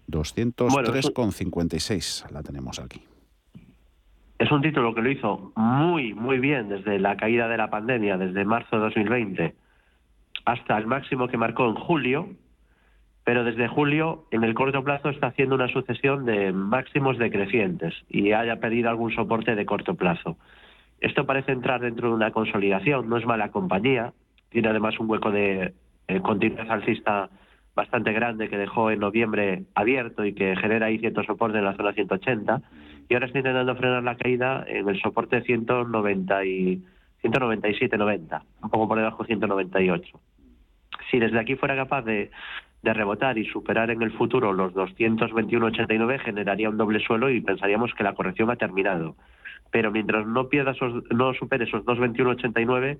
203,56 la tenemos aquí. Es un título que lo hizo muy, muy bien desde la caída de la pandemia, desde marzo de 2020 hasta el máximo que marcó en julio, pero desde julio, en el corto plazo, está haciendo una sucesión de máximos decrecientes y haya pedido algún soporte de corto plazo. Esto parece entrar dentro de una consolidación, no es mala compañía, tiene además un hueco de eh, continuidad alcista bastante grande que dejó en noviembre abierto y que genera ahí cierto soporte en la zona 180 y ahora está intentando frenar la caída en el soporte 190 y 197.90, un poco por debajo de 198. Si desde aquí fuera capaz de, de rebotar y superar en el futuro los 221.89 generaría un doble suelo y pensaríamos que la corrección ha terminado. Pero mientras no pierda esos, no supere esos 221.89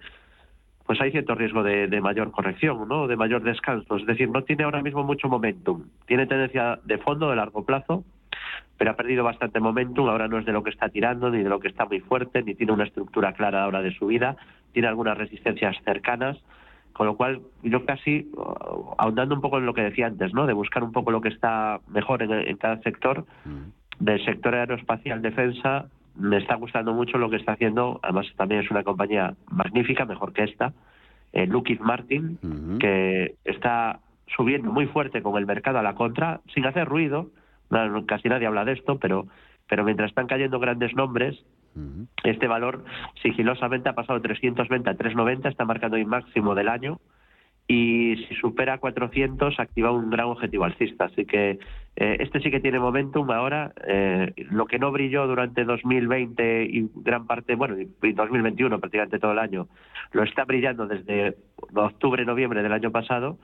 pues hay cierto riesgo de, de, mayor corrección, ¿no? de mayor descanso. Es decir, no tiene ahora mismo mucho momentum. Tiene tendencia de fondo, de largo plazo, pero ha perdido bastante momentum. Ahora no es de lo que está tirando, ni de lo que está muy fuerte, ni tiene una estructura clara ahora de su vida. Tiene algunas resistencias cercanas. Con lo cual, yo casi, uh, ahondando un poco en lo que decía antes, ¿no? de buscar un poco lo que está mejor en, en cada sector, mm. del sector aeroespacial defensa, me está gustando mucho lo que está haciendo. Además, también es una compañía magnífica, mejor que esta, eh, Lockheed Martin, que está subiendo muy fuerte con el mercado a la contra, sin hacer ruido. Casi nadie habla de esto, pero, pero mientras están cayendo grandes nombres, este valor sigilosamente ha pasado de 320 a 390, está marcando el máximo del año y si supera 400 activa un gran objetivo alcista. Así que eh, este sí que tiene momentum ahora. Eh, lo que no brilló durante 2020 y gran parte, bueno, y 2021 prácticamente todo el año, lo está brillando desde octubre, noviembre del año pasado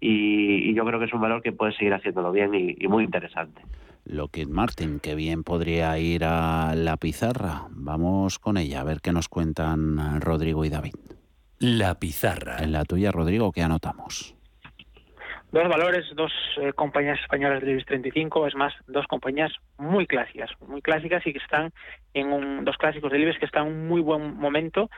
y, yo creo que es un valor que puede seguir haciéndolo bien y, y muy interesante. Lockheed Martin, que bien podría ir a la pizarra. Vamos con ella a ver qué nos cuentan Rodrigo y David. La pizarra. En la tuya, Rodrigo, ¿qué anotamos? Dos valores, dos eh, compañías españolas del IBEX 35, es más, dos compañías muy clásicas, muy clásicas y que están en un, dos clásicos del IBEX que están en un muy buen momento,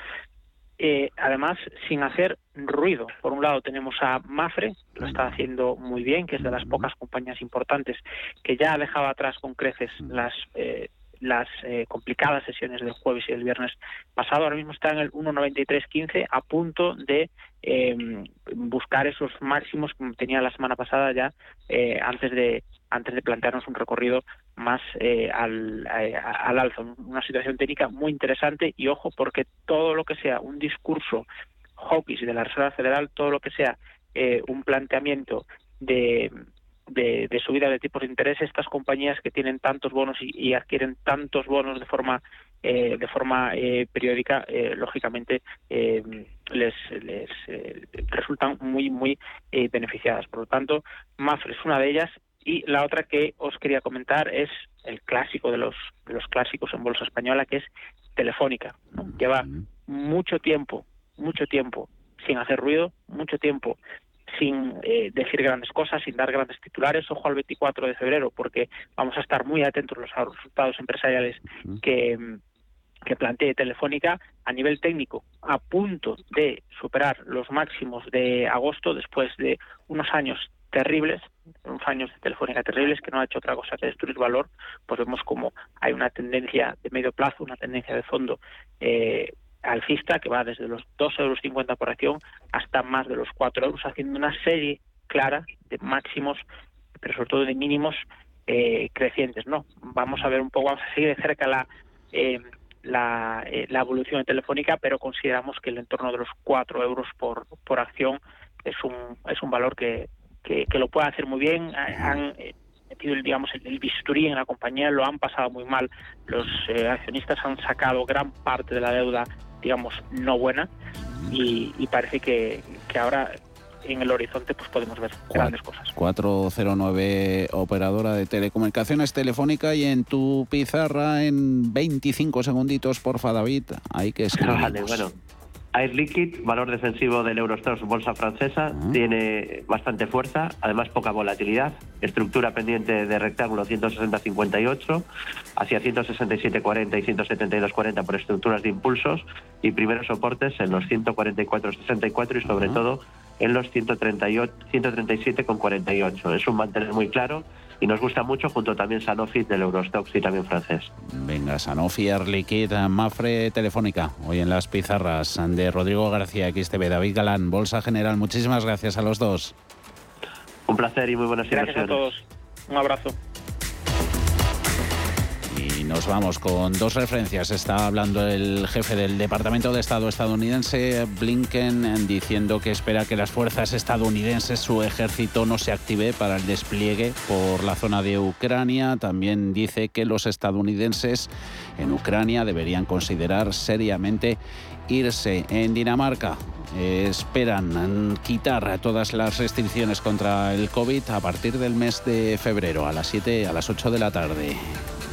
eh, además sin hacer ruido. Por un lado tenemos a Mafre, lo está haciendo muy bien, que es de las pocas compañías importantes que ya ha dejado atrás con creces las eh, las eh, complicadas sesiones del jueves y del viernes pasado. Ahora mismo está en el 1.9315 a punto de eh, buscar esos máximos que tenía la semana pasada ya eh, antes de antes de plantearnos un recorrido más eh, al, al alza. Una situación técnica muy interesante y ojo porque todo lo que sea un discurso hawkish de la Reserva Federal, todo lo que sea eh, un planteamiento de, de, subida de tipos de interés, estas compañías que tienen tantos bonos y, adquieren tantos bonos de forma eh, de forma eh, periódica, lógicamente les, les resultan muy muy beneficiadas. Por lo tanto, Mafre es una de ellas y la otra que os quería comentar es el clásico de los de los clásicos en bolsa española, que es Telefónica. Lleva mucho tiempo mucho tiempo sin hacer ruido, mucho tiempo sin eh, decir grandes cosas, sin dar grandes titulares. Ojo al 24 de febrero, porque vamos a estar muy atentos a los resultados empresariales que, que plantee Telefónica a nivel técnico, a punto de superar los máximos de agosto después de unos años terribles, unos años de Telefónica terribles que no ha hecho otra cosa que destruir valor, pues vemos como hay una tendencia de medio plazo, una tendencia de fondo eh, alcista que va desde los 2,50 euros por acción hasta más de los 4 euros, haciendo una serie clara de máximos, pero sobre todo de mínimos eh, crecientes. No, vamos a ver un poco, vamos a seguir de cerca la eh, la, eh, la, evolución de Telefónica, pero consideramos que el entorno de los 4 euros por, por acción es un, es un valor que, que, lo puede hacer muy bien. Han metido el, digamos, el, bisturí en la compañía, lo han pasado muy mal. Los accionistas han sacado gran parte de la deuda digamos, no buena y, parece que, ahora en el horizonte pues podemos ver grandes cosas. 409 operadora de telecomunicaciones telefónica y en tu pizarra en 25 segunditos, porfa David, hay que escribir. Vale, bueno. Air Liquid, valor defensivo del Eurostox bolsa francesa, tiene bastante fuerza, además poca volatilidad, estructura pendiente de rectángulo 160-58 hacia 167-40 y 172-40 por estructuras de impulsos y primeros soportes en los 144-64 y sobre todo en los 137 con 48. Es un mantener muy claro y nos gusta mucho junto también Sanofi del Eurostox y también francés. Venga, Sanofi, Arliquid, Mafre, Telefónica, hoy en las pizarras de Rodrigo García, XTV, David Galán, Bolsa General. Muchísimas gracias a los dos. Un placer y muy buenas Gracias a todos. Un abrazo. Nos vamos con dos referencias. Está hablando el jefe del Departamento de Estado estadounidense, Blinken, diciendo que espera que las fuerzas estadounidenses, su ejército, no se active para el despliegue por la zona de Ucrania. También dice que los estadounidenses en Ucrania deberían considerar seriamente irse. En Dinamarca esperan quitar todas las restricciones contra el COVID a partir del mes de febrero, a las 7, a las 8 de la tarde.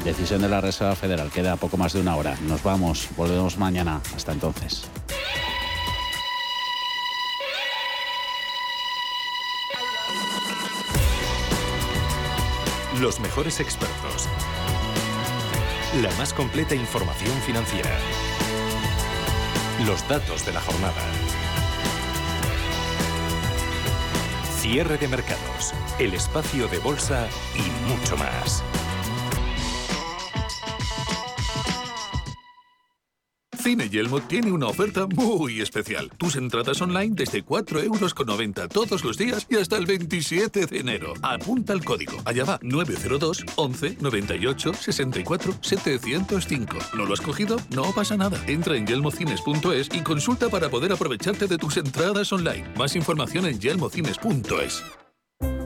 Decisión de la Reserva Federal. Queda poco más de una hora. Nos vamos. Volvemos mañana. Hasta entonces. Los mejores expertos. La más completa información financiera. Los datos de la jornada. Cierre de mercados. El espacio de bolsa y mucho más. Cine Yelmo tiene una oferta muy especial. Tus entradas online desde 4,90 euros todos los días y hasta el 27 de enero. Apunta el código. Allá va 902 11 98 64 705. ¿No lo has cogido? No pasa nada. Entra en yelmocines.es y consulta para poder aprovecharte de tus entradas online. Más información en yelmocines.es.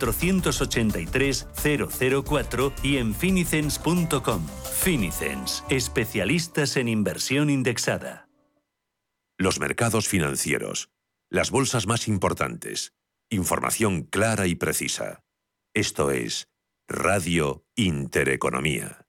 483 004 y en finicens.com. Finicens, especialistas en inversión indexada. Los mercados financieros, las bolsas más importantes, información clara y precisa. Esto es Radio Intereconomía.